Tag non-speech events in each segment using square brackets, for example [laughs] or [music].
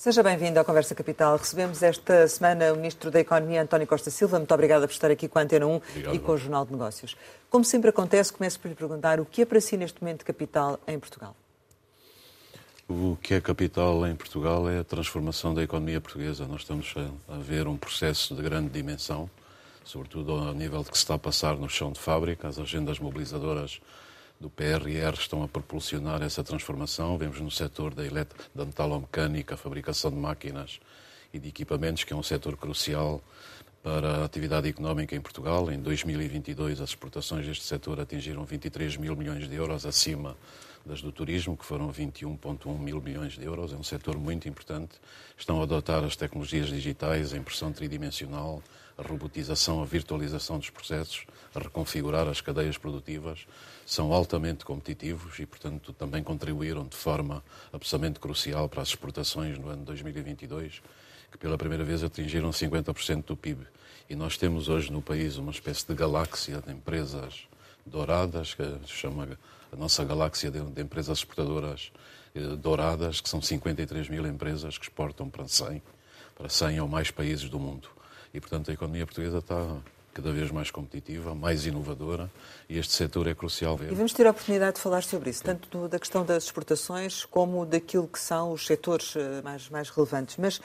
Seja bem-vindo à Conversa Capital. Recebemos esta semana o Ministro da Economia, António Costa Silva. Muito obrigada por estar aqui com a Antena 1 Obrigado. e com o Jornal de Negócios. Como sempre acontece, começo por lhe perguntar o que é para si neste momento capital em Portugal? O que é capital em Portugal é a transformação da economia portuguesa. Nós estamos a ver um processo de grande dimensão, sobretudo ao nível de que se está a passar no chão de fábrica. As agendas mobilizadoras do PRR estão a propulsionar essa transformação. Vemos no setor da, elet... da metalomecânica, fabricação de máquinas e de equipamentos, que é um setor crucial para a atividade económica em Portugal. Em 2022, as exportações deste setor atingiram 23 mil milhões de euros, acima das do turismo, que foram 21,1 mil milhões de euros. É um setor muito importante. Estão a adotar as tecnologias digitais, a impressão tridimensional, a robotização, a virtualização dos processos, a reconfigurar as cadeias produtivas são altamente competitivos e, portanto, também contribuíram de forma absolutamente crucial para as exportações no ano 2022, que pela primeira vez atingiram 50% do PIB. E nós temos hoje no país uma espécie de galáxia de empresas douradas, que se chama a nossa galáxia de, empresas exportadoras eh, douradas, que são 53 mil empresas que exportam para 100, para 100 ou mais países do mundo. E, portanto, a economia portuguesa está cada vez mais competitiva, mais inovadora e este setor é crucial ver. E vamos ter a oportunidade de falar sobre isso, tanto do, da questão das exportações como daquilo que são os setores eh, mais, mais relevantes. Mas uh,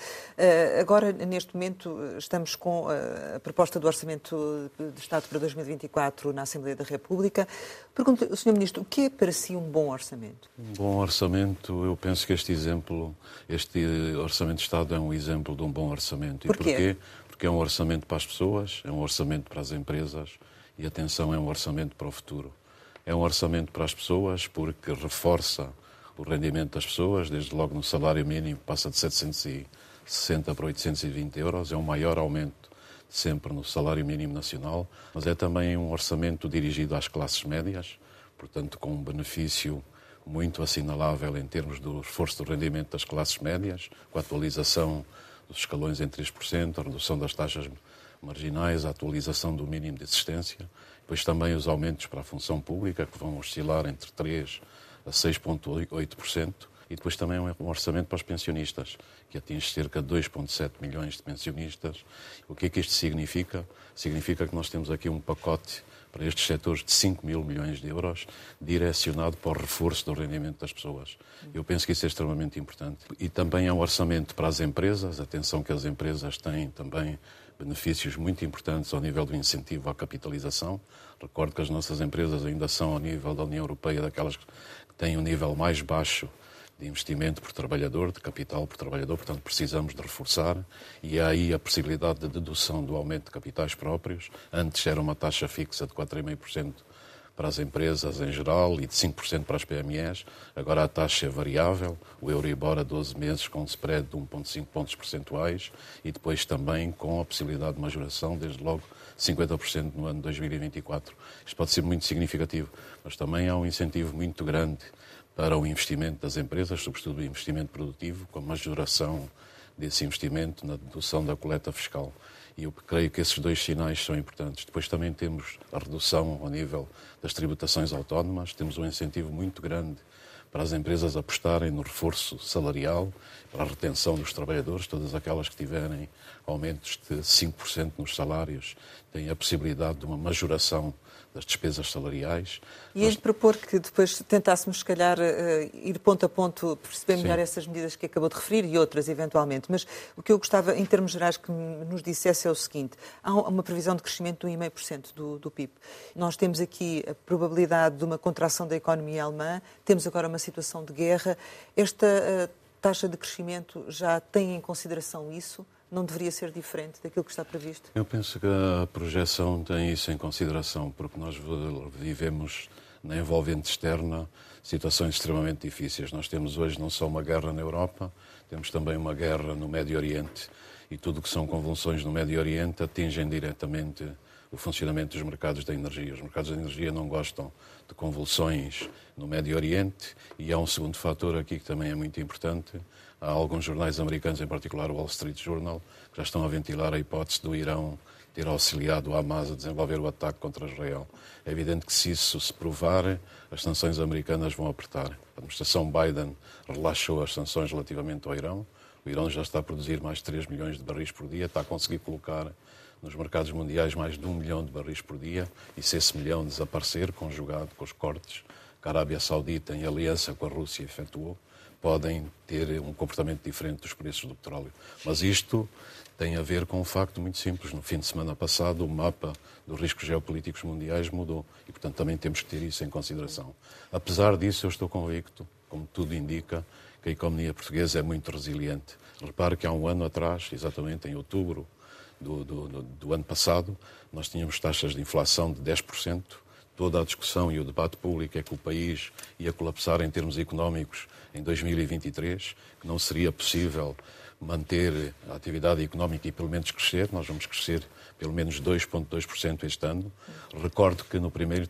agora, neste momento, estamos com a proposta do Orçamento de Estado para 2024 na Assembleia da República. Pergunto, Sr. Ministro, o que é para si um bom orçamento? Um bom orçamento, eu penso que este exemplo, este Orçamento de Estado é um exemplo de um bom orçamento. Porquê? E porquê? Porque é um orçamento para as pessoas, é um orçamento para as empresas e, atenção, é um orçamento para o futuro. É um orçamento para as pessoas porque reforça o rendimento das pessoas, desde logo no salário mínimo passa de 760 para 820 euros, é o maior aumento sempre no salário mínimo nacional, mas é também um orçamento dirigido às classes médias, portanto com um benefício muito assinalável em termos do esforço do rendimento das classes médias, com a atualização dos escalões em 3%, a redução das taxas marginais, a atualização do mínimo de existência, depois também os aumentos para a função pública, que vão oscilar entre 3% a 6,8%, e depois também um orçamento para os pensionistas, que atinge cerca de 2,7 milhões de pensionistas. O que é que isto significa? Significa que nós temos aqui um pacote para estes setores de 5 mil milhões de euros, direcionado para o reforço do rendimento das pessoas. Eu penso que isso é extremamente importante. E também é um orçamento para as empresas. Atenção que as empresas têm também benefícios muito importantes ao nível do incentivo à capitalização. Recordo que as nossas empresas ainda são ao nível da União Europeia daquelas que têm um nível mais baixo de investimento por trabalhador, de capital por trabalhador, portanto precisamos de reforçar e há aí a possibilidade de dedução do aumento de capitais próprios. Antes era uma taxa fixa de 4,5% para as empresas em geral e de 5% para as PMEs. Agora a taxa é variável, o Euribor a 12 meses com um spread de 1,5 pontos percentuais e depois também com a possibilidade de majoração, desde logo 50% no ano 2024. Isto pode ser muito significativo, mas também há um incentivo muito grande para o investimento das empresas, sobretudo o investimento produtivo, com a majoração desse investimento na dedução da coleta fiscal. E eu creio que esses dois sinais são importantes. Depois também temos a redução ao nível das tributações autónomas, temos um incentivo muito grande para as empresas apostarem no reforço salarial, para a retenção dos trabalhadores, todas aquelas que tiverem aumentos de 5% nos salários têm a possibilidade de uma majoração das despesas salariais. E Nós... de propor que depois tentássemos, se calhar, uh, ir ponto a ponto, perceber melhor Sim. essas medidas que acabou de referir e outras, eventualmente. Mas o que eu gostava, em termos gerais, que nos dissesse é o seguinte: há uma previsão de crescimento de 1,5% do, do PIB. Nós temos aqui a probabilidade de uma contração da economia alemã, temos agora uma situação de guerra. Esta uh, taxa de crescimento já tem em consideração isso? Não deveria ser diferente daquilo que está previsto? Eu penso que a projeção tem isso em consideração, porque nós vivemos na envolvente externa situações extremamente difíceis. Nós temos hoje não só uma guerra na Europa, temos também uma guerra no Médio Oriente. E tudo o que são convulsões no Médio Oriente atingem diretamente o funcionamento dos mercados da energia. Os mercados da energia não gostam de convulsões no Médio Oriente e há um segundo fator aqui que também é muito importante, Há alguns jornais americanos, em particular o Wall Street Journal, que já estão a ventilar a hipótese do Irão ter auxiliado o Hamas a desenvolver o ataque contra Israel. É evidente que se isso se provar, as sanções americanas vão apertar. A administração Biden relaxou as sanções relativamente ao Irão. O Irão já está a produzir mais de 3 milhões de barris por dia, está a conseguir colocar nos mercados mundiais mais de um milhão de barris por dia, e se esse milhão desaparecer, conjugado com os cortes que a Arábia Saudita, em aliança com a Rússia, efetuou, podem ter um comportamento diferente dos preços do petróleo. Mas isto tem a ver com um facto muito simples. No fim de semana passado, o mapa dos riscos geopolíticos mundiais mudou e, portanto, também temos que ter isso em consideração. Apesar disso, eu estou convicto, como tudo indica, que a economia portuguesa é muito resiliente. Repare que há um ano atrás, exatamente em outubro do, do, do, ano passado, nós tínhamos taxas de inflação de 10%. Toda a discussão e o debate público é que o país ia colapsar em termos económicos em 2023, que não seria possível manter a atividade económica e pelo menos crescer. Nós vamos crescer pelo menos 2,2% este ano. Recordo que no primeiro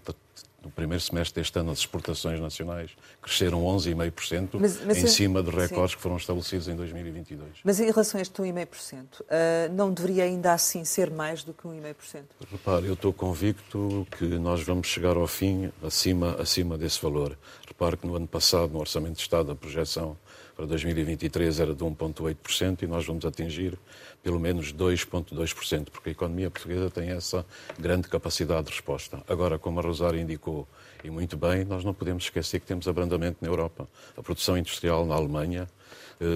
no primeiro semestre deste ano, as exportações nacionais cresceram 11,5%, mas, mas em cima de recordes sim. que foram estabelecidos em 2022. Mas em relação a este 1,5%, uh, não deveria ainda assim ser mais do que 1,5%? Repare, eu estou convicto que nós vamos chegar ao fim acima, acima desse valor. Repare que no ano passado, no Orçamento de Estado, a projeção para 2023 era de 1,8% e nós vamos atingir pelo menos 2,2%, porque a economia portuguesa tem essa grande capacidade de resposta. Agora, como a Rosário indicou, e muito bem, nós não podemos esquecer que temos abrandamento na Europa. A produção industrial na Alemanha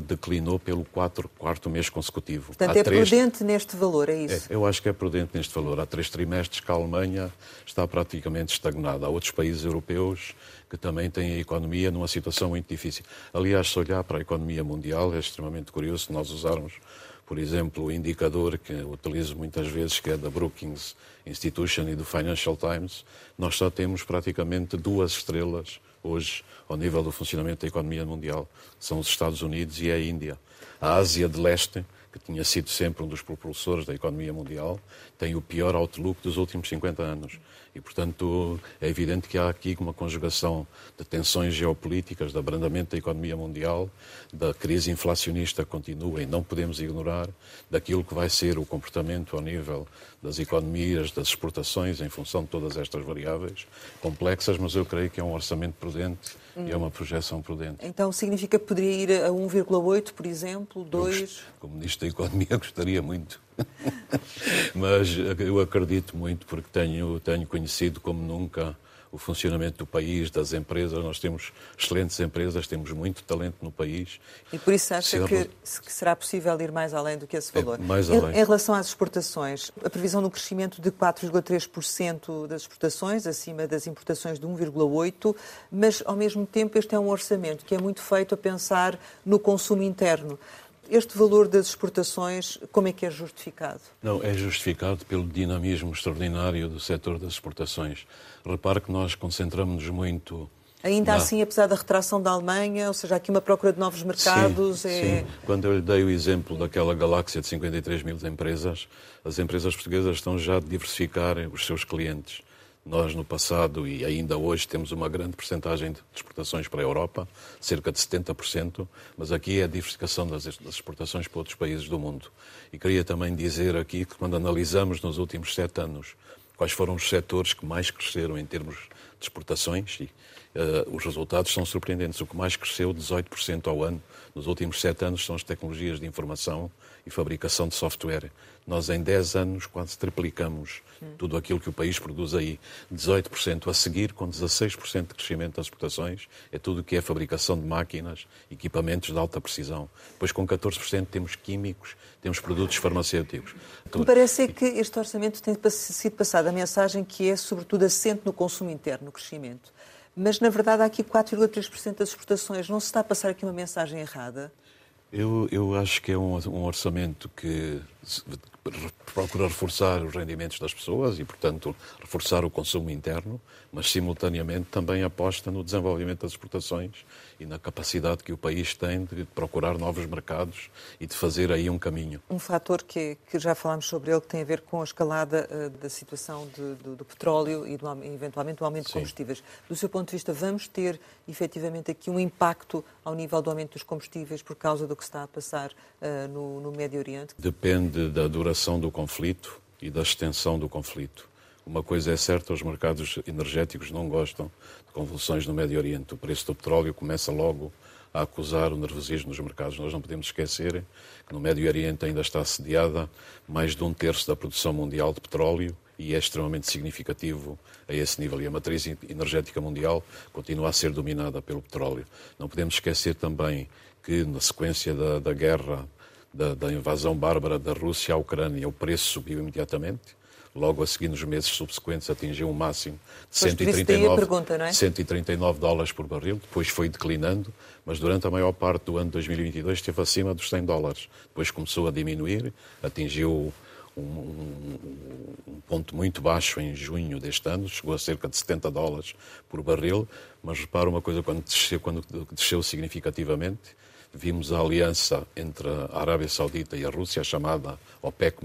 declinou pelo quatro, quarto mês consecutivo. Portanto, Há é três... prudente neste valor, é isso? É, eu acho que é prudente neste valor. Há três trimestres que a Alemanha está praticamente estagnada. Há outros países europeus que também têm a economia numa situação muito difícil. Aliás, se olhar para a economia mundial, é extremamente curioso nós usarmos, por exemplo, o indicador que utilizo muitas vezes, que é da Brookings Institution e do Financial Times, nós só temos praticamente duas estrelas hoje ao nível do funcionamento da economia mundial. São os Estados Unidos e a Índia. A Ásia de Leste, que tinha sido sempre um dos propulsores da economia mundial, tem o pior outlook dos últimos 50 anos. E, portanto, é evidente que há aqui uma conjugação de tensões geopolíticas, de abrandamento da economia mundial, da crise inflacionista que continua e não podemos ignorar, daquilo que vai ser o comportamento ao nível das economias, das exportações, em função de todas estas variáveis complexas, mas eu creio que é um orçamento prudente hum. e é uma projeção prudente. Então significa que poderia ir a 1,8, por exemplo, 2? Como Ministro da Economia [laughs] gostaria muito. [laughs] Mas eu acredito muito porque tenho, tenho conhecido como nunca o funcionamento do país, das empresas. Nós temos excelentes empresas, temos muito talento no país. E por isso acha que, que, será possível ir mais além do que esse valor? É, mais além. Em, em, relação às exportações, a previsão do crescimento de 4,3% das exportações, acima das importações de 1,8%, mas ao mesmo tempo este é um orçamento que é muito feito a pensar no consumo interno. Este valor das exportações, como é que é justificado? Não, é justificado pelo dinamismo extraordinário do setor das exportações. Repare que nós concentramos-nos muito Ainda assim, apesar da retração da Alemanha, ou seja, aqui uma procura de novos mercados. Sim, é... sim. Quando eu lhe dei o exemplo daquela galáxia de 53 mil empresas, as empresas portuguesas estão já a diversificar os seus clientes. Nós, no passado e ainda hoje, temos uma grande percentagem de exportações para a Europa, cerca de 70%, mas aqui é a diversificação das exportações para outros países do mundo. E queria também dizer aqui que, quando analisamos nos últimos sete anos quais foram os setores que mais cresceram em termos de exportações, e, uh, os resultados são surpreendentes. O que mais cresceu, 18% ao ano, nos últimos sete anos, são as tecnologias de informação e fabricação de software. Nós, em 10 anos, quase triplicamos tudo aquilo que o país produz aí. 18% a seguir, com 16% de crescimento das exportações, é tudo o que é fabricação de máquinas, equipamentos de alta precisão. Depois, com 14%, temos químicos, temos produtos farmacêuticos. Me parece que este orçamento tem sido passado a mensagem que é, sobretudo, assente no consumo interno, no crescimento. Mas, na verdade, há aqui 4,3% das exportações. Não se está a passar aqui uma mensagem errada? Eu, eu acho que é um, um orçamento que procura reforçar os rendimentos das pessoas e, portanto, reforçar o consumo interno, mas simultaneamente também aposta no desenvolvimento das exportações e na capacidade que o país tem de procurar novos mercados e de fazer aí um caminho. Um fator que, que já falámos sobre ele que tem a ver com a escalada uh, da situação de, do, do, petróleo e do, eventualmente do aumento Sim. de combustíveis. Do seu ponto de vista, vamos ter efetivamente aqui um impacto ao nível do aumento dos combustíveis por causa do que está a passar uh, no, no Médio Oriente? Depende da duração do conflito e da extensão do conflito. Uma coisa é certa, os mercados energéticos não gostam de convulsões no Médio Oriente. O preço do petróleo começa logo a acusar o nervosismo nos mercados. Nós não podemos esquecer que no Médio Oriente ainda está assediada mais de um terço da produção mundial de petróleo e é extremamente significativo a esse nível. E a matriz energética mundial continua a ser dominada pelo petróleo. Não podemos esquecer também que, na sequência da, da guerra, da, da invasão bárbara da Rússia à Ucrânia, o preço subiu imediatamente logo a seguir, nos meses subsequentes, atingiu um máximo de 139, pergunta, é? 139 dólares por barril, depois foi declinando, mas durante a maior parte do ano de 2022 esteve acima dos 100 dólares. Depois começou a diminuir, atingiu um, um, um, ponto muito baixo em junho deste ano, chegou a cerca de 70 dólares por barril, mas repara uma coisa, quando desceu, quando desceu significativamente, vimos a aliança entre a Arábia Saudita e a Rússia, chamada OPEC+,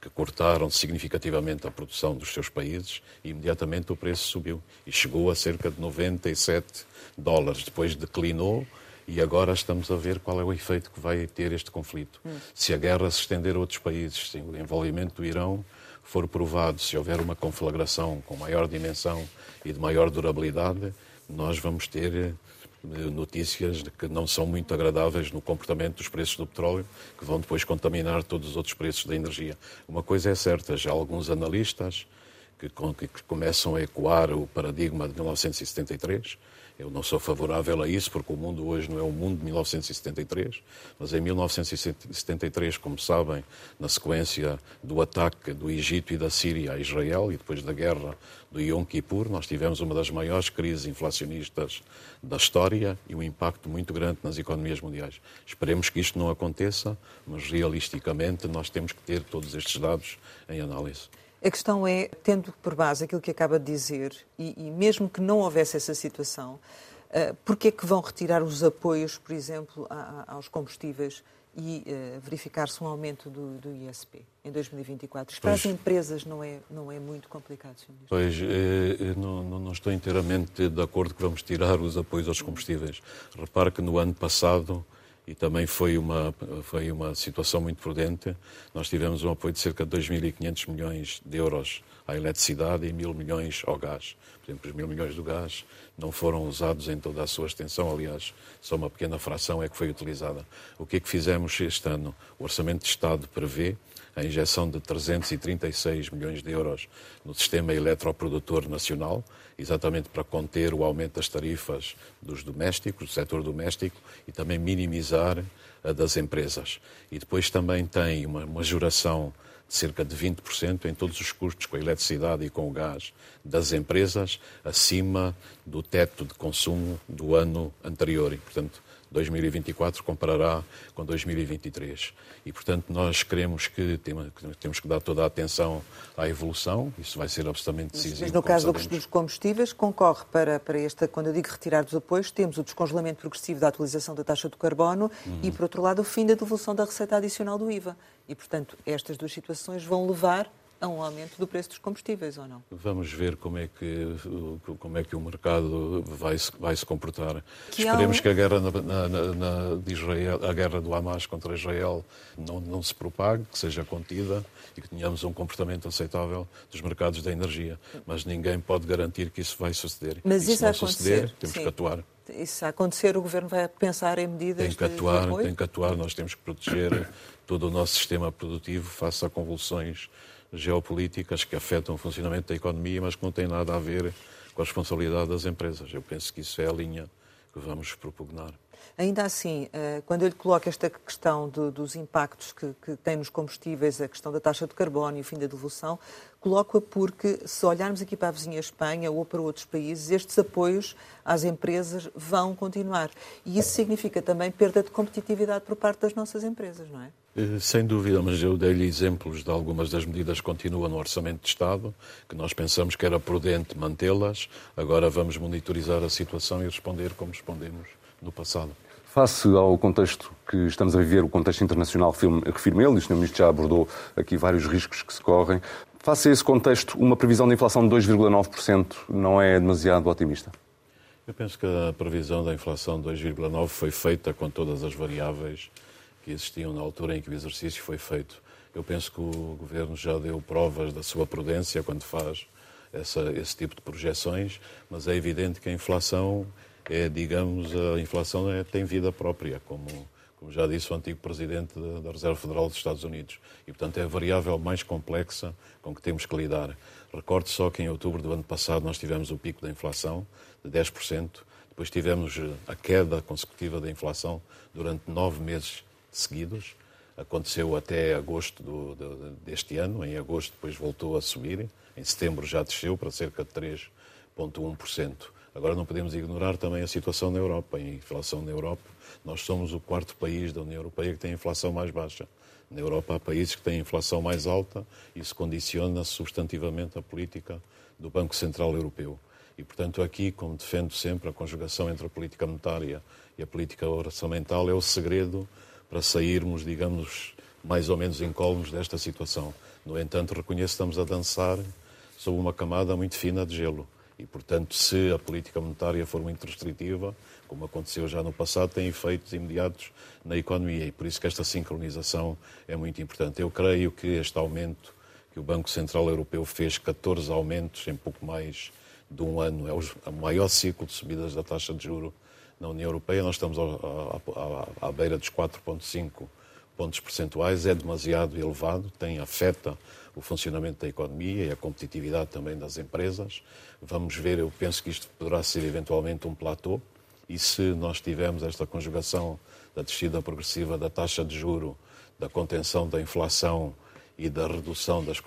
que cortaram significativamente a produção dos seus países e imediatamente o preço subiu e chegou a cerca de 97 dólares. Depois declinou e agora estamos a ver qual é o efeito que vai ter este conflito. Hum. Se a guerra se estender a outros países, se o envolvimento do Irão for provado, se houver uma conflagração com maior dimensão e de maior durabilidade, nós vamos ter notícias que não são muito agradáveis no comportamento dos preços do petróleo, que vão depois contaminar todos os outros preços da energia. Uma coisa é certa, já alguns analistas que, que começam a ecoar o paradigma de 1973, eu não sou favorável a isso, porque o mundo hoje não é o mundo de 1973, mas em 1973, como sabem, na sequência do ataque do Egito e da Síria a Israel e depois da guerra do Yom Kippur, nós tivemos uma das maiores crises inflacionistas da história e um impacto muito grande nas economias mundiais. Esperemos que isto não aconteça, mas realisticamente nós temos que ter todos estes dados em análise. A questão é, tendo por base aquilo que acaba de dizer, e, e mesmo que não houvesse essa situação, uh, porquê é que vão retirar os apoios, por exemplo, a, a, aos combustíveis e uh, verificar-se um aumento do, do, ISP em 2024? Isto para as empresas não é, não é muito complicado, Sr. Ministro? Pois, eh, não, não, estou inteiramente de acordo que vamos tirar os apoios aos combustíveis. Repare que no ano passado e também foi uma, foi uma situação muito prudente. Nós tivemos um apoio de cerca de 2.500 milhões de euros à eletricidade e mil milhões ao gás. Por exemplo, os mil milhões do gás não foram usados em toda a sua extensão, aliás, só uma pequena fração é que foi utilizada. O que é que fizemos este ano? O Orçamento de Estado prevê a injeção de 336 milhões de euros no sistema eletroprodutor nacional, exatamente para conter o aumento das tarifas dos domésticos, do setor doméstico, e também minimizar a das empresas. E depois também tem uma majoração de cerca de 20% em todos os custos com a eletricidade e com o gás das empresas, acima do teto de consumo do ano anterior. E, portanto, 2024 comparará com 2023. E, portanto, nós queremos que temos que dar toda a atenção à evolução, isso vai ser absolutamente decisivo. Mas no caso dos combustíveis, concorre para, para esta, quando eu digo retirar dos apoios, temos o descongelamento progressivo da atualização da taxa do carbono uhum. e, por outro lado, o fim da devolução da receita adicional do IVA. E, portanto, estas duas situações vão levar a um aumento do preço dos combustíveis ou não? Vamos ver como é que, como é que o mercado vai se, vai se comportar. Que Esperemos um... que a guerra na, na, na, de Israel, a guerra do Hamas contra Israel não, não se propague, que seja contida e que tenhamos um comportamento aceitável dos mercados da energia. Mas ninguém pode garantir que isso vai suceder. Mas e se não suceder, temos sim. que atuar. Isso a acontecer, o Governo vai pensar em medidas tem que atuar, de Tem que atuar, nós temos que proteger todo o nosso sistema produtivo face a convulsões geopolíticas que afetam o funcionamento da economia, mas que não têm nada a ver com a responsabilidade das empresas. Eu penso que isso é a linha que vamos propugnar. Ainda assim, eh, quando eu lhe coloco esta questão dos impactos que, que tem nos combustíveis, a questão da taxa de carbono e o fim da devolução, coloco-a porque, se olharmos aqui para a vizinha Espanha ou para outros países, estes apoios às empresas vão continuar. E isso significa também perda de competitividade por parte das nossas empresas, não é? Eh, sem dúvida, mas eu dei-lhe exemplos de algumas das medidas que continuam no Orçamento de Estado, que nós pensamos que era prudente mantê-las. Agora vamos monitorizar a situação e responder como respondemos no passado. Face ao contexto que estamos a viver, o contexto internacional que refirma ele, e o Sr. Ministro já abordou aqui vários riscos que se correm, face a esse contexto, uma previsão de inflação de 2,9% não é demasiado otimista? Eu penso que a previsão da inflação de 2,9% foi feita com todas as variáveis que existiam na altura em que o exercício foi feito. Eu penso que o Governo já deu provas da sua prudência quando faz essa, esse tipo de projeções, mas é evidente que a inflação é, digamos, a inflação é, tem vida própria, como, como já disse o antigo presidente da Reserva Federal dos Estados Unidos. E, portanto, é a variável mais complexa com que temos que lidar. Recordo só que em outubro do ano passado nós tivemos o pico da inflação de 10%, depois tivemos a queda consecutiva da inflação durante nove meses seguidos. Aconteceu até agosto do, do, deste ano. Em agosto, depois voltou a subir. Em setembro já desceu para cerca de 3,1%. Agora não podemos ignorar também a situação na Europa. Em inflação na Europa, nós somos o quarto país da União Europeia que tem a inflação mais baixa. Na Europa há países que têm inflação mais alta e isso condiciona substantivamente a política do Banco Central Europeu. E, portanto, aqui, como defendo sempre, a conjugação entre a política monetária e a política orçamental é o segredo para sairmos, digamos, mais ou menos incólumes desta situação. No entanto, reconheço que estamos a dançar sob uma camada muito fina de gelo. E, portanto, se a política monetária for muito restritiva, como aconteceu já no passado, tem efeitos imediatos na economia. E por isso que esta sincronização é muito importante. Eu creio que este aumento que o Banco Central Europeu fez, 14 aumentos em pouco mais de um ano, é o maior ciclo de subidas da taxa de juro na União Europeia. Nós estamos à, beira dos 4,5 pontos percentuais, é demasiado elevado, tem afeta o funcionamento da economia e a competitividade também das empresas. Vamos ver, eu penso que isto poderá ser eventualmente um platô, e se nós tivermos esta conjugação da descida progressiva da taxa de juro, da contenção da inflação e da redução das,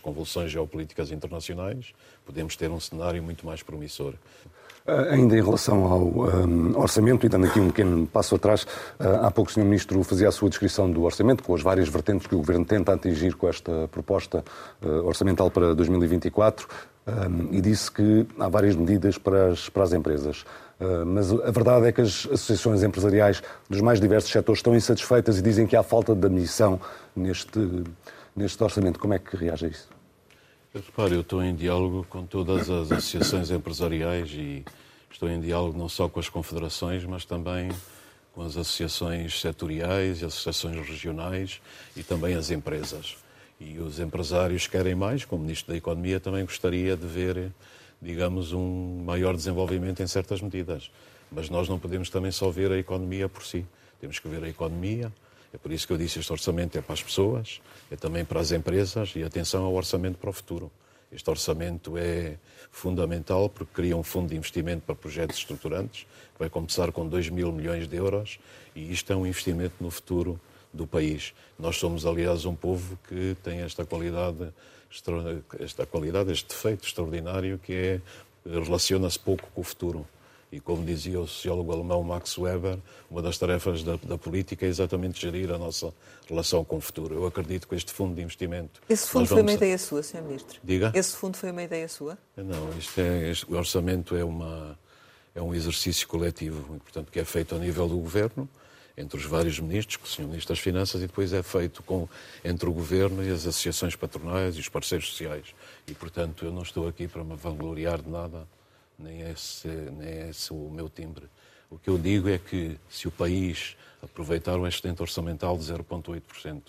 convulsões geopolíticas internacionais, podemos ter um cenário muito mais promissor. Uh, ainda em relação ao um, orçamento, e dando aqui um pequeno passo atrás, uh, há pouco o Sr. Ministro fazia a sua descrição do orçamento, com as várias vertentes que o Governo tenta atingir com esta proposta uh, orçamental para 2024, e disse que há várias medidas para as, para as empresas. mas a verdade é que as associações empresariais dos mais diversos setores estão insatisfeitas e dizem que há falta de ambição neste, neste orçamento. Como é que reage a isso? Repare, eu estou em diálogo com todas as associações empresariais e estou em diálogo não só com as confederações, mas também com as associações setoriais, as associações regionais e também as empresas. E os empresários querem mais, como Ministro da Economia também gostaria de ver, digamos, um maior desenvolvimento em certas medidas. Mas nós não podemos também só ver a economia por si. Temos que ver a economia, é por isso que eu disse este orçamento é para as pessoas, é também para as empresas e atenção ao orçamento para o futuro. Este orçamento é fundamental porque cria um fundo de investimento para projetos estruturantes, que vai começar com 2 mil milhões de euros e isto é um investimento no futuro do país. Nós somos, aliás, um povo que tem esta qualidade, esta qualidade, este defeito extraordinário que é relaciona-se pouco com o futuro. E como dizia o sociólogo alemão Max Weber, uma das tarefas da, da, política é exatamente gerir a nossa relação com o futuro. Eu acredito que este fundo de investimento. Esse fundo foi uma ideia sua, Sr. Ministro? Diga? Esse fundo foi uma ideia sua? Não, isto é, este, o orçamento é, uma, é um exercício coletivo, portanto, que é feito a nível do governo, entre os vários ministros, com o Sr. Ministro das Finanças, e depois é feito com, entre o governo e as associações patronais e os parceiros sociais. E, portanto, eu não estou aqui para me vangloriar de nada nem é esse, nem é esse o meu timbre. O que eu digo é que se o país aproveitar um excedente orçamental de 0,8%,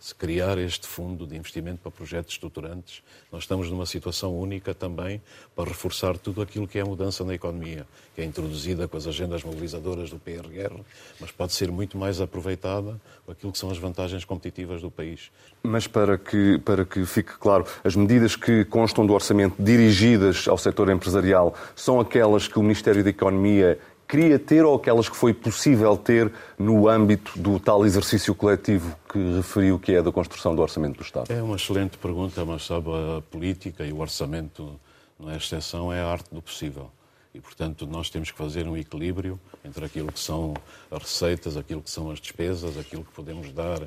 se criar este fundo de investimento para projetos estruturantes, nós estamos numa situação única também para reforçar tudo aquilo que é a mudança na economia, que é introduzida com as agendas mobilizadoras do PRR, mas pode ser muito mais aproveitada com aquilo que são as vantagens competitivas do país. Mas para que, para que fique claro, as medidas que constam do orçamento dirigidas ao setor empresarial são aquelas que o Ministério da Economia queria ter ou aquelas que foi possível ter no âmbito do tal exercício coletivo que referiu que é da construção do Orçamento do Estado? É uma excelente pergunta, mas sabe, a política e o orçamento não é exceção, é a arte do possível. E, portanto, nós temos que fazer um equilíbrio entre aquilo que são as receitas, aquilo que são as despesas, aquilo que podemos dar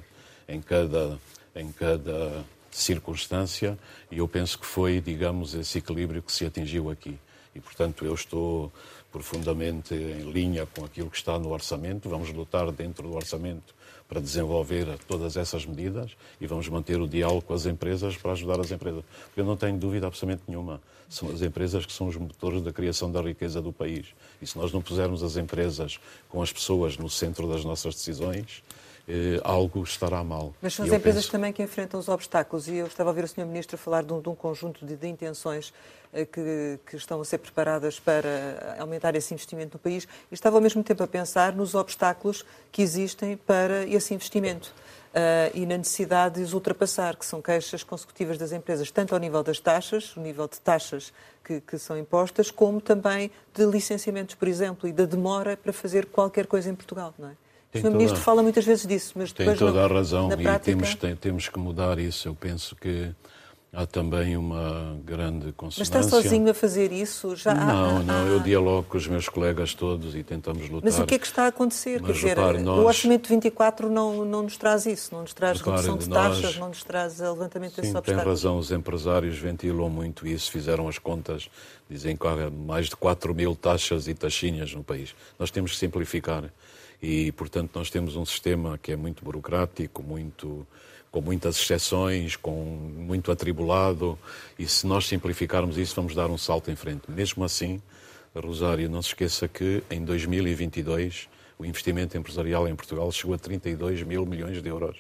em cada, em cada circunstância, e eu penso que foi, digamos, esse equilíbrio que se atingiu aqui. E, portanto, eu estou profundamente em linha com aquilo que está no orçamento. Vamos lutar dentro do orçamento para desenvolver todas essas medidas e vamos manter o diálogo com as empresas para ajudar as empresas. Eu não tenho dúvida absolutamente nenhuma. São as empresas que são os motores da criação da riqueza do país. E se nós não pusermos as empresas com as pessoas no centro das nossas decisões, eh, algo estará mal. Mas são as empresas penso... também que enfrentam os obstáculos e eu estava a ver o Sr. Ministro falar de um, de um conjunto de, de intenções eh, que, que, estão a ser preparadas para aumentar esse investimento no país e estava ao mesmo tempo a pensar nos obstáculos que existem para esse investimento. Uh, e na necessidade de os ultrapassar, que são queixas consecutivas das empresas, tanto ao nível das taxas, o nível de taxas que, que, são impostas, como também de licenciamentos, por exemplo, e da demora para fazer qualquer coisa em Portugal, não é? Tem o Sr. Ministro fala muitas vezes disso, mas depois Tem toda não, a razão e prática... temos, tem, temos que mudar isso. Eu penso que há também uma grande consonância. Mas está sozinho a fazer isso? Já não, há, não. Eu dialogo com os meus colegas todos e tentamos lutar. Mas o que é que está a acontecer? Mas, Quer repare, dizer, nós... o Orçamento 24 não, não nos traz isso, não nos traz repare, redução de nós... taxas, não nos traz levantamento Sim, desses obstáculos. tem razão. Os empresários ventilam muito isso, fizeram as contas, dizem que há mais de 4 mil taxas e taxinhas no país. Nós temos que simplificar. E, portanto, nós temos um sistema que é muito burocrático, muito com muitas exceções, com muito atribulado, e se nós simplificarmos isso, vamos dar um salto em frente. Mesmo assim, Rosário, não se esqueça que em 2022 o investimento empresarial em Portugal chegou a 32 mil milhões de euros.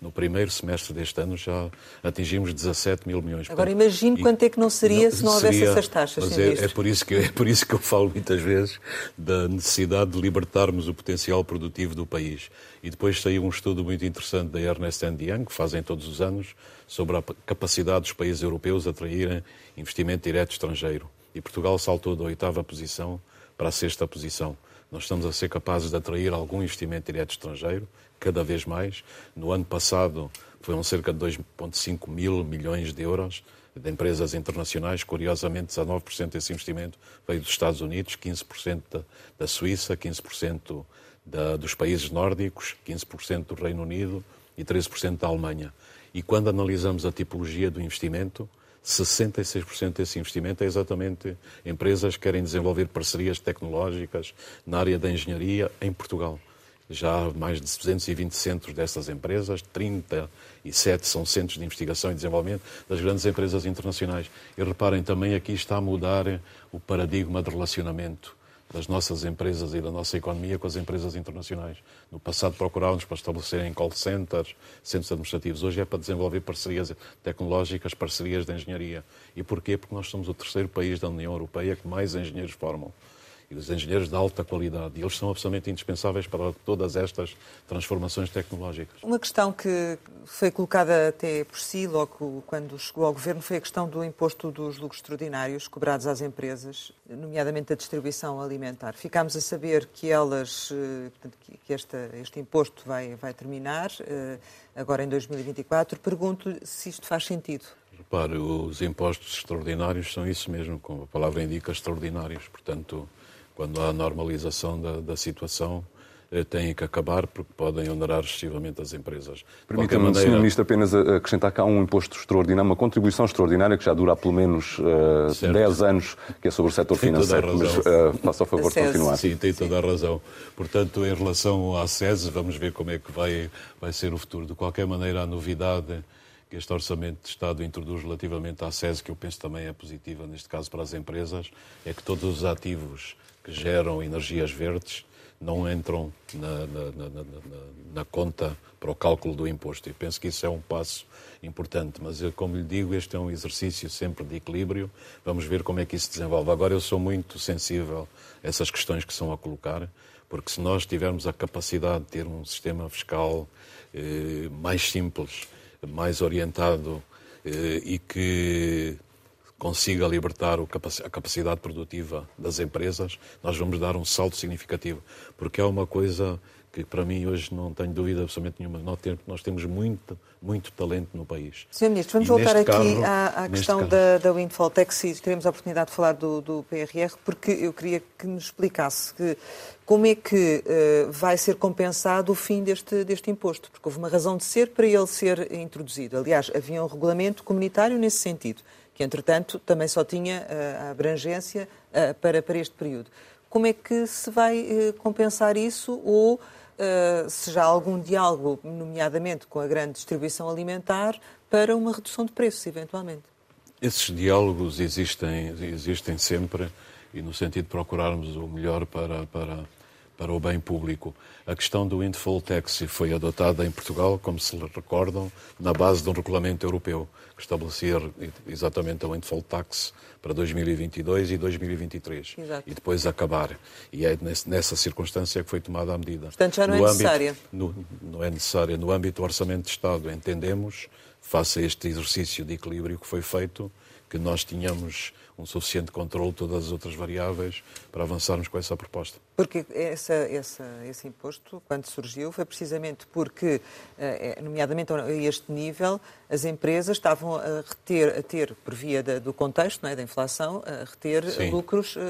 No primeiro semestre deste ano já atingimos 17 mil milhões. Agora imagino quanto é que não seria não, se não houvesse seria, essas taxas. Mas é, é, por isso que, é por isso que eu falo muitas vezes da necessidade de libertarmos o potencial produtivo do país. E depois saiu um estudo muito interessante da Ernest Young, que fazem todos os anos, sobre a capacidade dos países europeus de atraírem investimento direto estrangeiro. E Portugal saltou da oitava posição para a sexta posição. Nós estamos a ser capazes de atrair algum investimento direto estrangeiro, cada vez mais. No ano passado foram cerca de 2,5 mil milhões de euros de empresas internacionais. Curiosamente, 19% desse investimento veio dos Estados Unidos, 15% da Suíça, 15% da, dos países nórdicos, 15% do Reino Unido e 13% da Alemanha. E quando analisamos a tipologia do investimento, 66% desse investimento é exatamente empresas que querem desenvolver parcerias tecnológicas na área da engenharia em Portugal. Já mais de 220 centros dessas empresas, 37 são centros de investigação e desenvolvimento das grandes empresas internacionais. E reparem, também aqui está a mudar o paradigma de relacionamento das nossas empresas e da nossa economia com as empresas internacionais. No passado procurávamos para estabelecerem call centers, centros administrativos. Hoje é para desenvolver parcerias tecnológicas, parcerias de engenharia. E porquê? Porque nós somos o terceiro país da União Europeia que mais engenheiros formam e os engenheiros de alta qualidade. E eles são absolutamente indispensáveis para todas estas transformações tecnológicas. Uma questão que foi colocada até por si, logo quando chegou ao governo, foi a questão do imposto dos lucros extraordinários cobrados às empresas, nomeadamente a distribuição alimentar. Ficámos a saber que elas, eh, que esta, este imposto vai, vai terminar eh, agora em 2024. Pergunto se isto faz sentido. Repare, os impostos extraordinários são isso mesmo, como a palavra indica, extraordinários. Portanto, quando há normalização da, da situação, eh, têm que acabar porque podem onerar excessivamente as empresas. Permita-me, maneira... Sr. Ministro, apenas acrescentar cá um imposto extraordinário, uma contribuição extraordinária que já dura há pelo menos uh, 10 anos, que é sobre o setor financeiro. Mas uh, faça o favor de continuar. Sim, tem toda a razão. Portanto, em relação à SES, vamos ver como é que vai, vai ser o futuro. De qualquer maneira, a novidade que este Orçamento de Estado introduz relativamente à SES, que eu penso também é positiva neste caso para as empresas, é que todos os ativos que geram energias verdes não entram na, na, na, na, conta para o cálculo do imposto. Eu penso que isso é um passo importante, mas eu, como lhe digo, este é um exercício sempre de equilíbrio. Vamos ver como é que isso se desenvolve. Agora, eu sou muito sensível a essas questões que são a colocar, porque se nós tivermos a capacidade de ter um sistema fiscal eh, mais simples, mais orientado eh, e que consiga libertar a capacidade produtiva das empresas, nós vamos dar um salto significativo. Porque é uma coisa que para mim hoje não tenho dúvida absolutamente nenhuma. Nós temos muito, muito talento no país. Sr. Ministro, vamos e voltar aqui carro, à, à questão da, da Windfall Tax e teremos a oportunidade de falar do, do PRR, porque eu queria que nos explicasse que, como é que uh, vai ser compensado o fim deste, deste imposto, porque houve uma razão de ser para ele ser introduzido. Aliás, havia um regulamento comunitário nesse sentido que entretanto também só tinha eh, a abrangência eh, para, para este período. Como é que se vai eh, compensar isso ou se já há algum diálogo, nomeadamente com a grande distribuição alimentar, para uma redução de preços, eventualmente? Esses diálogos existem, existem sempre e no sentido de procurarmos o melhor para, para, para o bem público. A questão do windfall tax foi adotada em Portugal, como se recordam, na base de um regulamento europeu que estabelecia exatamente a windfall tax para 2022 e 2023 Exato. e depois acabar. E é nessa circunstância que foi tomada a medida. Portanto, já não no é âmbito, necessária. No, não é necessária. No âmbito do Orçamento de Estado, entendemos, face a este exercício de equilíbrio que foi feito, que nós tínhamos um suficiente controle de todas as outras variáveis para avançarmos com essa proposta. Porque essa, essa, esse imposto, quando surgiu, foi precisamente porque, eh, nomeadamente a este nível, as empresas estavam a reter, a ter, por via da, do contexto, não é, da inflação, a reter Sim. lucros uh,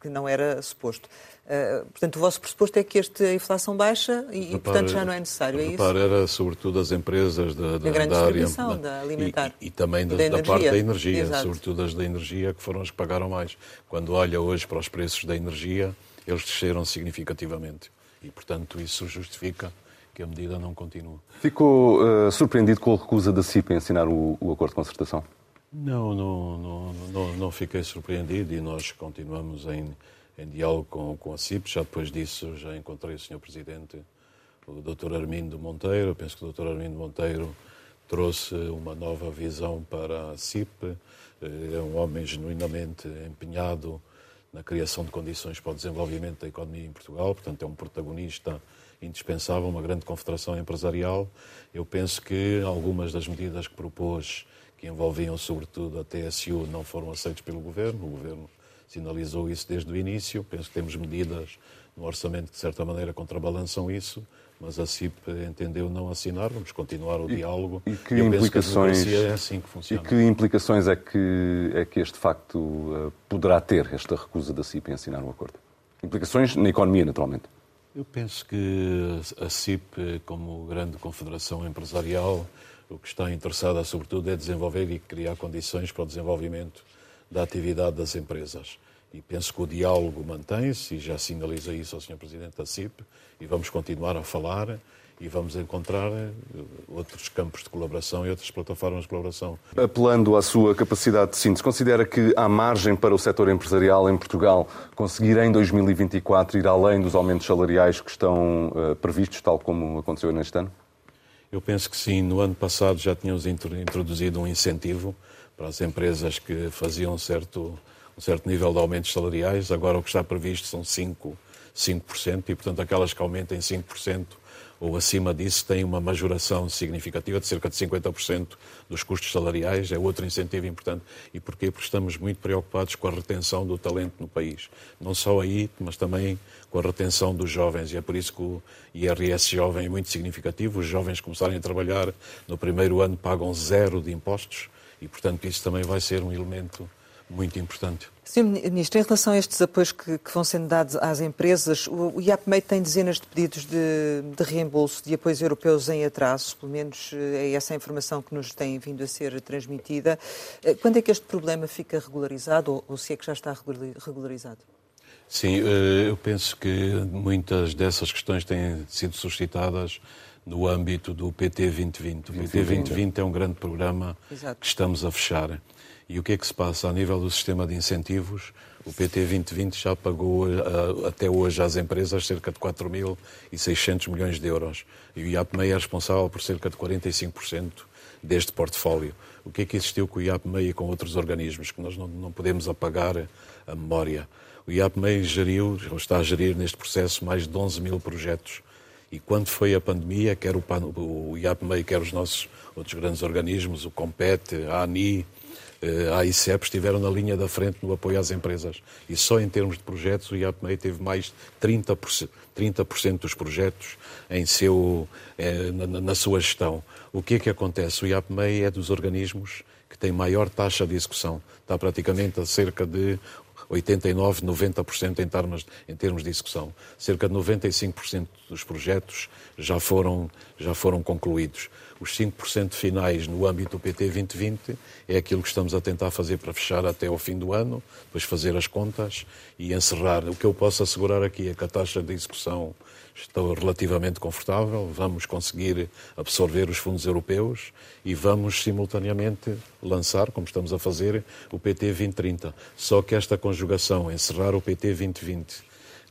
que não era suposto. Uh, portanto, o vosso pressuposto é que esta inflação baixa e, repare, portanto, já não é necessário, é repare, isso? era sobretudo as empresas da, da, da, da área da alimentar. E, e também da, da, parte da energia, Exato. sobretudo as da energia, que foram as que pagaram mais. Quando olha hoje para os preços da energia, eles desceram significativamente. E, portanto, isso justifica que a medida não continue. Ficou uh, surpreendido com a recusa da CIP em assinar o, o acordo de concertação? Não, não, não, não, não fiquei surpreendido e nós continuamos em, em diálogo com, com a CIP. Já depois disso, já encontrei o Sr. Presidente, o Dr. Armindo Monteiro. Penso que o Dr. Armindo Monteiro trouxe uma nova visão para a CIP. É um homem genuinamente empenhado na criação de condições para o desenvolvimento da economia em Portugal, portanto, é um protagonista indispensável, uma grande confederação empresarial. Eu penso que algumas das medidas que propôs, que envolviam sobretudo a TSU, não foram aceitas pelo Governo. O Governo sinalizou isso desde o início. Penso que temos medidas no orçamento que, de certa maneira, contrabalançam isso mas a CIP entendeu não assinar, vamos continuar o e, diálogo. E que implicações que é assim que. E que implicações é que é que este facto uh, poderá ter esta recusa da CIP em assinar o um acordo? Implicações na economia, naturalmente. Eu penso que a CIP, como grande confederação empresarial, o que está interessada sobretudo é desenvolver e criar condições para o desenvolvimento da atividade das empresas. E penso que o diálogo mantém-se, e já sinaliza isso ao Sr. Presidente da CIP, e vamos continuar a falar e vamos encontrar eh, outros campos de colaboração e outras plataformas de colaboração. Apelando à sua capacidade de síntese, considera que há margem para o setor empresarial em Portugal conseguir em 2024 ir além dos aumentos salariais que estão uh, previstos, tal como aconteceu neste ano? Eu penso que sim. No ano passado já tínhamos introduzido um incentivo para as empresas que faziam um certo, um certo nível de aumentos salariais. Agora o que está previsto são 5%. 5%, e, portanto, aquelas que aumentem 5% ou acima disso têm uma majoração significativa de cerca de 50% dos custos salariais, é outro incentivo importante. E porquê? Porque estamos muito preocupados com a retenção do talento no país. Não só aí, mas também com a retenção dos jovens. E é por isso que o IRS jovem é muito significativo. Os jovens começarem a trabalhar no primeiro ano pagam zero de impostos e, portanto, isso também vai ser um elemento muito importante. Sr. Ministro, em relação a estes apoios que, que vão sendo dados às empresas, o, o IAPMEI tem dezenas de pedidos de, de, reembolso de apoios europeus em atraso, pelo menos eh, é essa a informação que nos tem vindo a ser transmitida. Eh, quando é que este problema fica regularizado, ou, ou se é que já está regularizado? Sim, eh, eu penso que muitas dessas questões têm sido suscitadas no âmbito do PT 2020. O PT 2020 é um grande programa Exato. que estamos a fechar. E o que é que se passa? A nível do sistema de incentivos, o PT 2020 já pagou uh, até hoje às empresas cerca de 4.600 milhões de euros. E o IAPMEI é responsável por cerca de 45% deste portfólio. O que é que existiu com o IAPMEI e com outros organismos que nós não, não podemos apagar a memória? O IAPMEI geriu, ou está a gerir neste processo, mais de 11 mil projetos. E quando foi a pandemia, quer o, o IAPMEI, quer os nossos outros grandes organismos, o COMPET, a ANI, eh, a ICEP estiveram na linha da frente no apoio às empresas. E só em termos de projetos, o IAPMEI teve mais de 30%, 30 dos projetos em seu, eh, na, na, sua gestão. O que é que acontece? O IAPMEI é dos organismos que tem maior taxa de execução. Está praticamente a cerca de 89, 90% em termos, em termos de execução. Cerca de 95% dos projetos já foram, já foram concluídos. Os 5% finais no âmbito do PT 2020 é aquilo que estamos a tentar fazer para fechar até ao fim do ano, depois fazer as contas e encerrar. O que eu posso assegurar aqui é que a taxa de execução está relativamente confortável, vamos conseguir absorver os fundos europeus e vamos simultaneamente lançar, como estamos a fazer, o PT 2030. Só que esta conjugação, encerrar o PT 2020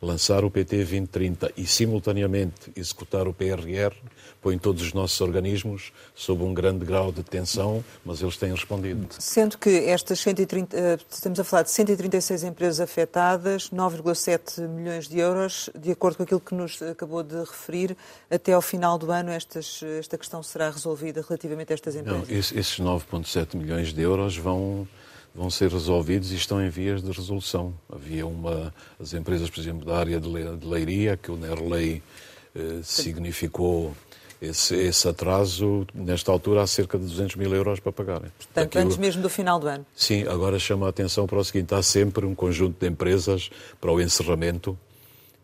lançar o PT 2030 e, simultaneamente, executar o PRR, põe todos os nossos organismos sob um grande grau de tensão, mas eles têm respondido. Sendo que estas 130, eh, estamos a falar de 136 empresas afetadas, 9,7 milhões de euros, de acordo com aquilo que nos acabou de referir, até ao final do ano estas, esta questão será resolvida relativamente a estas empresas? Não, esses 9,7 milhões de euros vão vão ser resolvidos e estão em vias de resolução. Havia uma, as empresas, por exemplo, da área de leiria, que o NERLEI eh, significou esse, esse, atraso, nesta altura, há cerca de 200 mil euros para pagar. Portanto, Aquilo... antes mesmo do final do ano. Sim, agora chama a atenção para o seguinte: há sempre um conjunto de empresas para o encerramento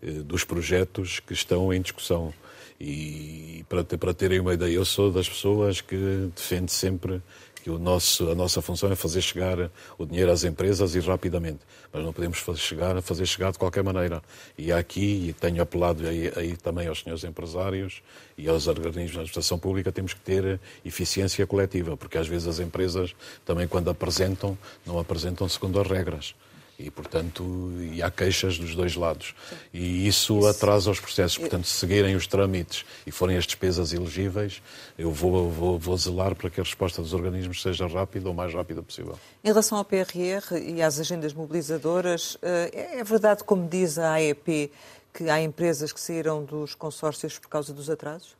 eh, dos projetos que estão em discussão. E para, ter, para terem uma ideia, eu sou das pessoas que defende sempre que o nosso, a nossa função é fazer chegar o dinheiro às empresas e rapidamente, mas não podemos fazer chegar, fazer chegar de qualquer maneira. E aqui, e tenho apelado aí, aí também aos senhores empresários e aos organismos da administração pública, temos que ter eficiência coletiva, porque às vezes as empresas também quando apresentam, não apresentam segundo as regras e, portanto, e há queixas dos dois lados. E isso atrasa os processos. Portanto, se seguirem os trâmites e forem as despesas elegíveis, eu vou, vou, vou zelar para que a resposta dos organismos seja rápida ou mais rápida possível. Em relação ao PRR e às agendas mobilizadoras, eh, é verdade, como diz a AEP, que há empresas que saíram dos consórcios por causa dos atrasos?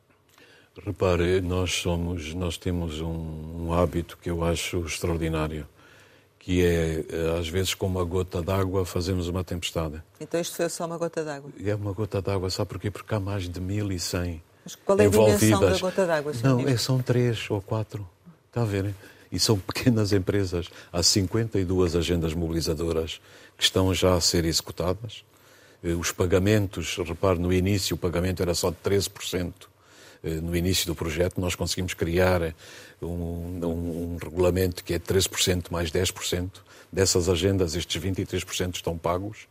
Repare, nós somos, nós temos um, um hábito que eu acho extraordinário que é, eh, às vezes, com uma gota d'água fazemos uma tempestade. Então isto foi só uma gota d'água? É uma gota d'água, sabe porquê? Porque há mais de 1.100 Mas qual é a dimensão da gota d'água? Não, é, são três ou quatro, está a ver? E são [laughs] pequenas empresas. Há 52 agendas mobilizadoras que estão já a ser executadas. Eh, os pagamentos, repare, no início o pagamento era só de 13%. Eh, no início do projeto, nós conseguimos criar um, um, um regulamento que é 13% mais 10%. Dessas agendas, estes 23% estão pagos.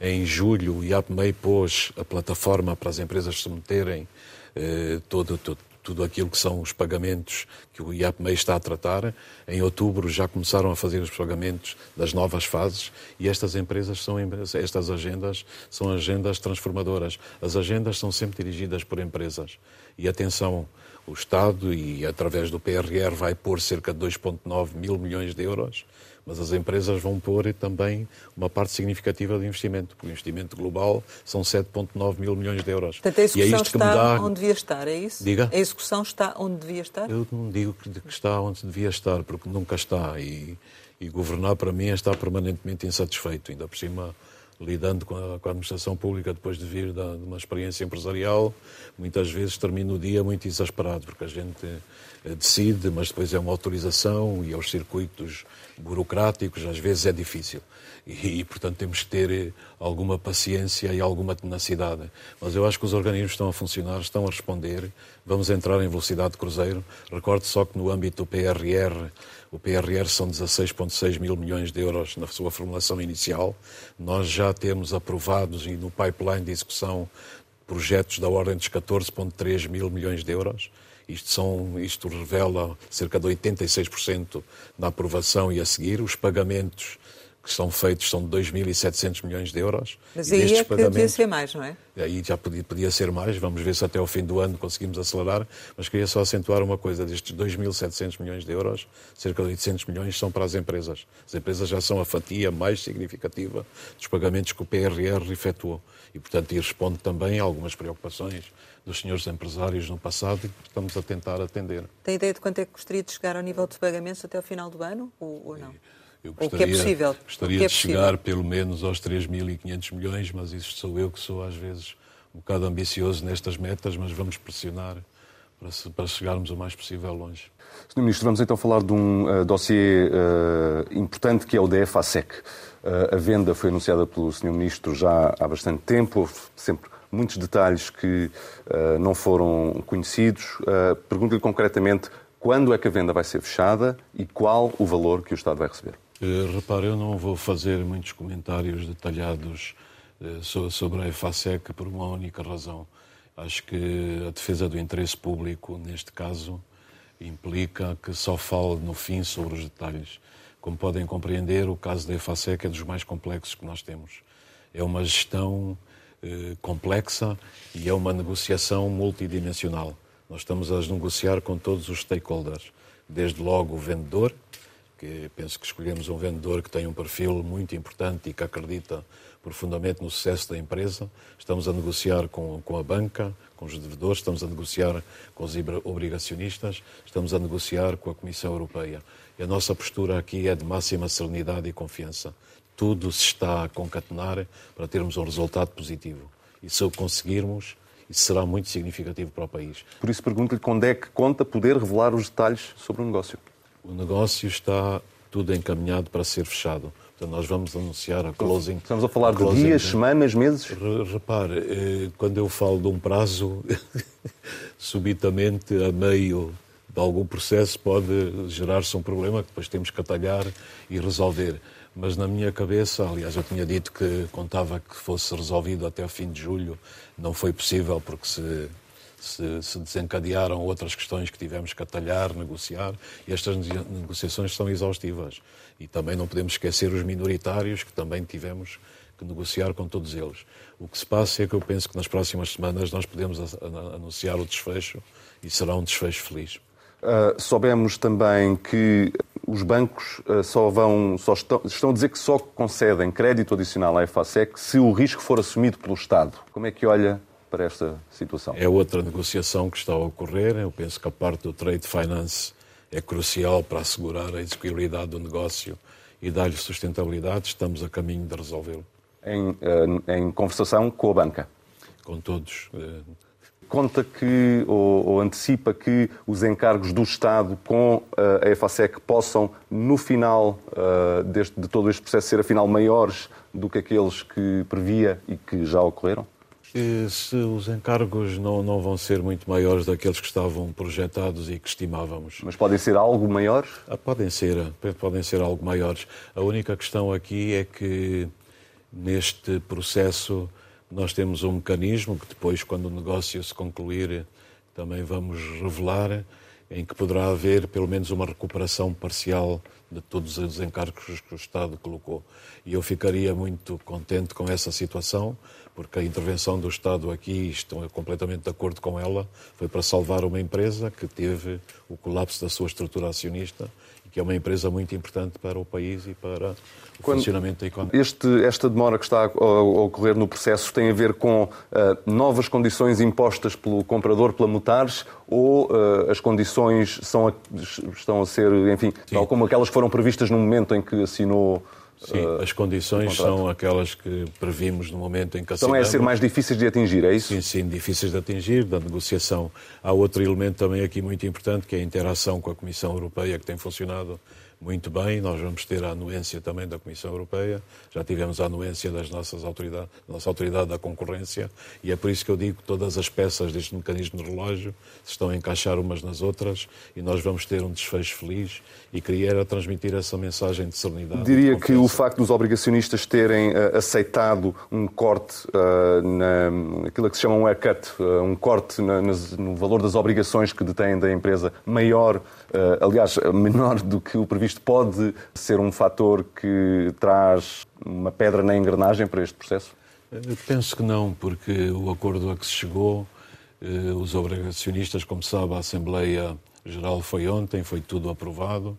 Em julho, o IAPMEI pôs a plataforma para as empresas submeterem eh, todo, todo, tudo aquilo que são os pagamentos que o IAPMEI está a tratar. Em outubro já começaram a fazer os pagamentos das novas fases e estas empresas são estas agendas são agendas transformadoras. As agendas são sempre dirigidas por empresas. E atenção, o Estado e através do PRR vai pôr cerca de 2.9 mil milhões de euros mas as empresas vão pôr também uma parte significativa de investimento, porque o investimento global são 7,9 mil milhões de euros. Portanto, a execução é está dá... onde devia estar, é isso? Diga? A execução está onde devia estar? Eu não digo que está onde devia estar, porque nunca está. E, e governar, para mim, é estar permanentemente insatisfeito. Ainda por cima, lidando com a, com a, administração pública depois de vir da, de uma experiência empresarial, muitas vezes termina o dia muito exasperado, porque a gente eh, decide, mas depois é uma autorização e aos circuitos burocráticos às vezes é difícil. E, e, portanto, temos que ter eh, alguma paciência e alguma tenacidade. Mas eu acho que os organismos estão a funcionar, estão a responder. Vamos entrar em velocidade de cruzeiro. Recorde só que no âmbito do PRR, o PRR são 16,6 mil milhões de euros na sua formulação inicial. Nós já temos aprovados e no pipeline de execução projetos da ordem dos 14,3 mil milhões de euros. Isto, são, isto revela cerca de 86% da aprovação e a seguir. Os pagamentos que são feitos são de 2.700 milhões de euros. Mas aí é que podia ser mais, não é? Aí já podia, podia, ser mais, vamos ver se até ao fim do ano conseguimos acelerar, mas queria só acentuar uma coisa, destes 2.700 milhões de euros, cerca de 800 milhões são para as empresas. As empresas já são a fatia mais significativa dos pagamentos que o PRR efetuou e, portanto, e responde também a algumas preocupações dos senhores empresários no passado e que estamos a tentar atender. Tem ideia de quanto é que gostaria de chegar ao nível de pagamentos até ao final do ano ou, ou não? E... Eu gostaria, o que é possível. Gostaria que é de chegar pelo menos aos 3.500 milhões, mas isso sou eu que sou às vezes um bocado ambicioso nestas metas, mas vamos pressionar para, para chegarmos o mais possível longe. Sr. Ministro, vamos então falar de um uh, dossiê uh, importante que é o DFASEC. Uh, a venda foi anunciada pelo Sr. Ministro já há bastante tempo, houve sempre muitos detalhes que uh, não foram conhecidos. Uh, Pergunto-lhe concretamente quando é que a venda vai ser fechada e qual o valor que o Estado vai receber. Eh, repare, eu não vou fazer muitos comentários detalhados eh, sobre a EFASEC por uma única razão. Acho que a defesa do interesse público, neste caso, implica que só fale no fim sobre os detalhes. Como podem compreender, o caso da EFASEC é dos mais complexos que nós temos. É uma gestão eh, complexa e é uma negociação multidimensional. Nós estamos a negociar com todos os stakeholders, desde logo o vendedor, que penso que escolhemos um vendedor que tem um perfil muito importante e que acredita profundamente no sucesso da empresa. Estamos a negociar com, com a banca, com os devedores, estamos a negociar com os obrigacionistas, estamos a negociar com a Comissão Europeia. E a nossa postura aqui é de máxima serenidade e confiança. Tudo se está a concatenar para termos um resultado positivo. E se o conseguirmos, isso será muito significativo para o país. Por isso pergunto-lhe quando é que conta poder revelar os detalhes sobre o negócio. O negócio está tudo encaminhado para ser fechado. Portanto, nós vamos anunciar a closing. Estamos a falar de dias, semanas, meses? Repare, eh, quando eu falo de um prazo, [laughs] subitamente, a meio de algum processo, pode gerar-se um problema que depois temos que atalhar e resolver. Mas na minha cabeça, aliás, eu tinha dito que contava que fosse resolvido até o fim de julho. Não foi possível porque se se, se, desencadearam outras questões que tivemos que atalhar, negociar, e estas negociações são exaustivas. E também não podemos esquecer os minoritários, que também tivemos que negociar com todos eles. O que se passa é que eu penso que nas próximas semanas nós podemos anunciar o desfecho e será um desfecho feliz. Uh, soubemos também que os bancos uh, só vão, só estão, estão a dizer que só concedem crédito adicional à EFASEC se o risco for assumido pelo Estado. Como é que olha para esta situação? É outra negociação que está a ocorrer. Eu penso que a parte do trade finance é crucial para assegurar a execuibilidade do negócio e dar-lhe sustentabilidade. Estamos a caminho de resolvê-lo. Em, eh, em, conversação com a banca? Com todos. Conta que, ou, ou, antecipa que os encargos do Estado com eh, a EFASEC possam, no final deste, de todo este processo, ser afinal maiores do que aqueles que previa e que já ocorreram? Se os encargos não, não vão ser muito maiores daqueles que estavam projetados e que estimávamos. Mas podem ser algo maiores? Ah, podem ser, podem ser algo maiores. A única questão aqui é que neste processo nós temos um mecanismo que depois, quando o negócio se concluir, também vamos revelar, em que poderá haver pelo menos uma recuperação parcial de todos os encargos que o Estado colocou. E eu ficaria muito contente com essa situação, porque a intervenção do Estado aqui, estou completamente de acordo com ela, foi para salvar uma empresa que teve o colapso da sua estrutura acionista e que é uma empresa muito importante para o país e para o Quando funcionamento da economia. Este, esta demora que está a, ocorrer no processo tem a ver com uh, novas condições impostas pelo comprador, pela Mutares, ou uh, as condições são a, estão a ser, enfim, Sim. tal como aquelas que foram previstas no momento em que assinou Sim, uh, as condições são aquelas que previmos no momento em que assinamos. Então é ser mais difíceis de atingir, é isso? Sim, sim, difíceis de atingir, da negociação. Há outro elemento também aqui muito importante, que é a interação com a Comissão Europeia, que tem funcionado muito bem. Nós vamos ter a anuência também da Comissão Europeia, já tivemos a anuência das nossas autoridades, da nossa autoridade da concorrência, e é por isso que eu digo que todas as peças deste mecanismo de relógio se estão a encaixar umas nas outras e nós vamos ter um desfecho feliz e queria transmitir essa mensagem de serenidade. Diria de que o facto dos obrigacionistas terem uh, aceitado um corte uh, na, naquilo que se chama um haircut, uh, um corte na, nas, no valor das obrigações que detêm da empresa maior, aliás, menor do que o previsto isto pode ser um fator que traz uma pedra na engrenagem para este processo? Eu penso que não, porque o acordo a que se chegou, eh, os obrigacionistas, como sabe, a Assembleia Geral foi ontem, foi tudo aprovado.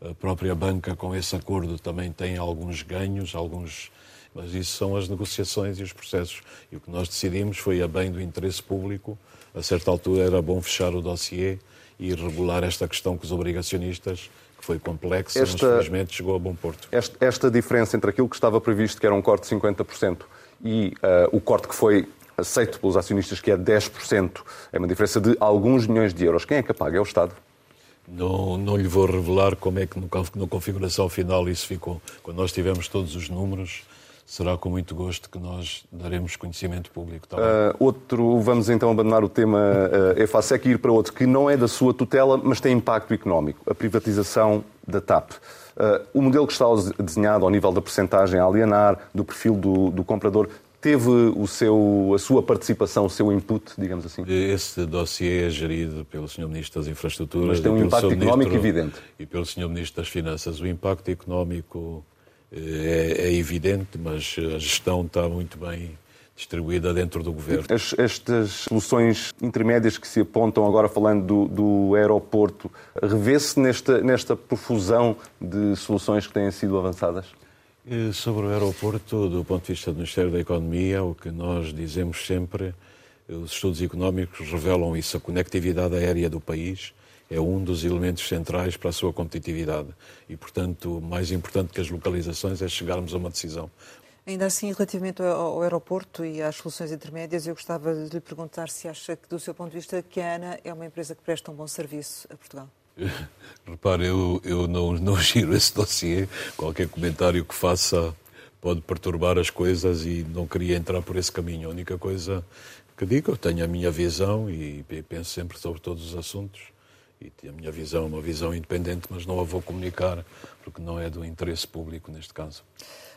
A própria banca, com esse acordo, também tem alguns ganhos, alguns. Mas isso são as negociações e os processos. E o que nós decidimos foi, a bem do interesse público, a certa altura era bom fechar o dossiê e regular esta questão com os obrigacionistas que foi complexo, esta, mas felizmente chegou a bom porto. Esta, esta, diferença entre aquilo que estava previsto, que era um corte de 50%, e uh, o corte que foi aceito pelos acionistas, que é 10%, é uma diferença de alguns milhões de euros. Quem é que paga? É o Estado? Não, não lhe vou revelar como é que no, na configuração final isso ficou. Quando nós tivemos todos os números, será com muito gosto que nós daremos conhecimento público. Tá uh, outro, vamos então abandonar o tema uh, EFASEC e ir para outro que não é da sua tutela, mas tem impacto económico, a privatização da TAP. Uh, o modelo que está desenhado ao nível da percentagem a alienar, do perfil do, do comprador, teve o seu, a sua participação, o seu input, digamos assim? Esse dossiê é gerido pelo Sr. Ministro das Infraestruturas. Mas tem um impacto económico evidente. E pelo Sr. Ministro das Finanças. O impacto económico é, é, evidente, mas a gestão está muito bem distribuída dentro do governo. As, estas soluções intermédias que se apontam, agora falando do, do aeroporto, revê-se nesta, nesta profusão de soluções que têm sido avançadas? Sobre o aeroporto, do ponto de vista do Ministério da Economia, o que nós dizemos sempre, os estudos económicos revelam isso, a conectividade aérea do país é um dos elementos centrais para a sua competitividade. E, portanto, mais importante que as localizações é chegarmos a uma decisão. Ainda assim, relativamente ao aeroporto e às soluções intermédias, eu gostava de lhe perguntar se acha que, do seu ponto de vista, que a ANA é uma empresa que presta um bom serviço a Portugal. [laughs] Repare, eu, eu não, não [laughs] giro esse dossiê. Qualquer comentário que faça pode perturbar as coisas e não queria entrar por esse caminho. A única coisa que digo, eu tenho a minha visão e penso sempre sobre todos os assuntos. E a minha visão é uma visão independente, mas não a vou comunicar, porque não é do interesse público neste caso.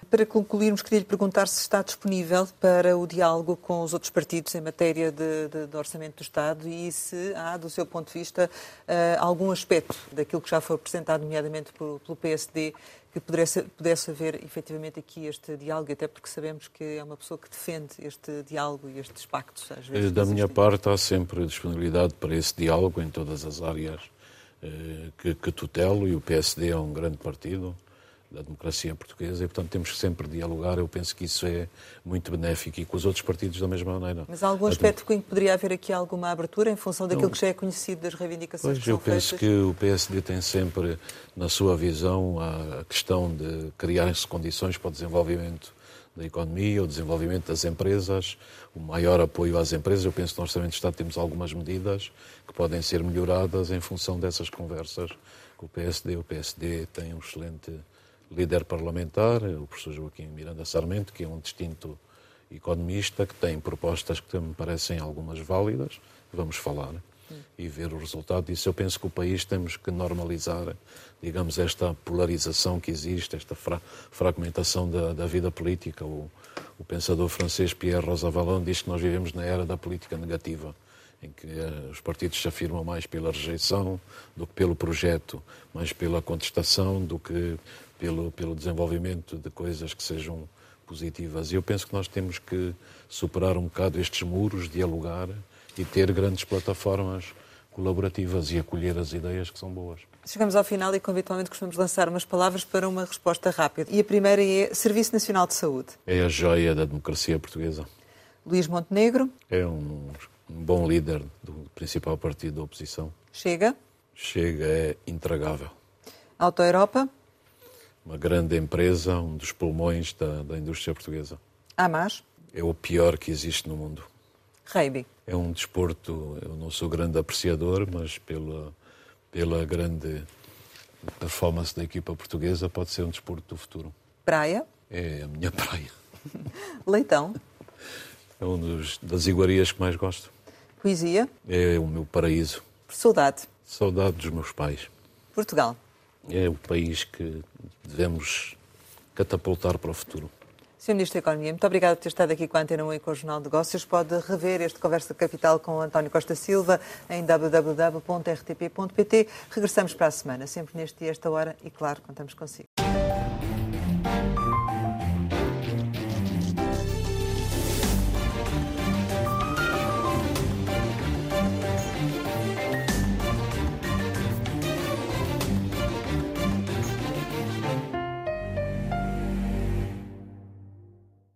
Para concluirmos, queria lhe perguntar se está disponível para o diálogo com os outros partidos em matéria de, de, de orçamento do Estado e se há, do seu ponto de vista, uh, algum aspecto daquilo que já foi apresentado, nomeadamente pelo, pelo PSD, que pudesse, pudesse haver efetivamente aqui este diálogo, até porque sabemos que é uma pessoa que defende este diálogo e estes pactos. Às vezes, da minha parte, há sempre disponibilidade para esse diálogo em todas as áreas eh, que, que tutelo e o PSD é um grande partido da democracia portuguesa e, portanto, temos que sempre dialogar. Eu penso que isso é muito benéfico e com os outros partidos da mesma maneira. Mas há algum aspecto em que poderia haver aqui alguma abertura em função daquilo que já é conhecido das reivindicações pois, que são eu penso feitas? que o PSD tem sempre, na sua visão, a questão de criarem-se condições para o desenvolvimento da economia, o desenvolvimento das empresas, o maior apoio às empresas. Eu penso que no Orçamento de Estado temos algumas medidas que podem ser melhoradas em função dessas conversas com o PSD. O PSD tem um excelente líder parlamentar, o professor Joaquim Miranda Sarmento, que é um distinto economista, que tem propostas que me parecem algumas válidas, vamos falar e ver o resultado disso. Eu penso que o país temos que normalizar, digamos, esta polarização que existe, esta fra fragmentação da, da, vida política. O, o pensador francês Pierre Rosanvallon diz que nós vivemos na era da política negativa em que uh, os partidos se afirmam mais pela rejeição do que pelo projeto, mais pela contestação do que pelo, pelo desenvolvimento de coisas que sejam positivas. E eu penso que nós temos que superar um bocado estes muros, dialogar e ter grandes plataformas colaborativas e acolher as ideias que são boas. Chegamos ao final e, conventualmente, costumamos lançar umas palavras para uma resposta rápida. E a primeira é Serviço Nacional de Saúde. É a joia da democracia portuguesa. Luís Montenegro. É um, um bom líder do principal partido da oposição. Chega. Chega é intragável. Auto Europa uma grande empresa, um dos pulmões da, da indústria portuguesa. Há mais? É o pior que existe no mundo. Rugby? É um desporto, eu não sou grande apreciador, mas pela, pela grande performance da equipa portuguesa pode ser um desporto do futuro. Praia? É a minha [laughs] praia. Leitão? É uma das iguarias que mais gosto. Poesia? É o meu paraíso. Saudade? Saudade dos meus pais. Portugal? É o país que devemos catapultar para o futuro. Sr. Ministro da Economia, muito obrigado por ter estado aqui com a Antena 1 e com o Jornal de Negócios. Pode rever este Conversa Capital com António Costa Silva em www.rtp.pt. Regressamos para a semana, sempre neste dia, esta hora, e claro, contamos consigo.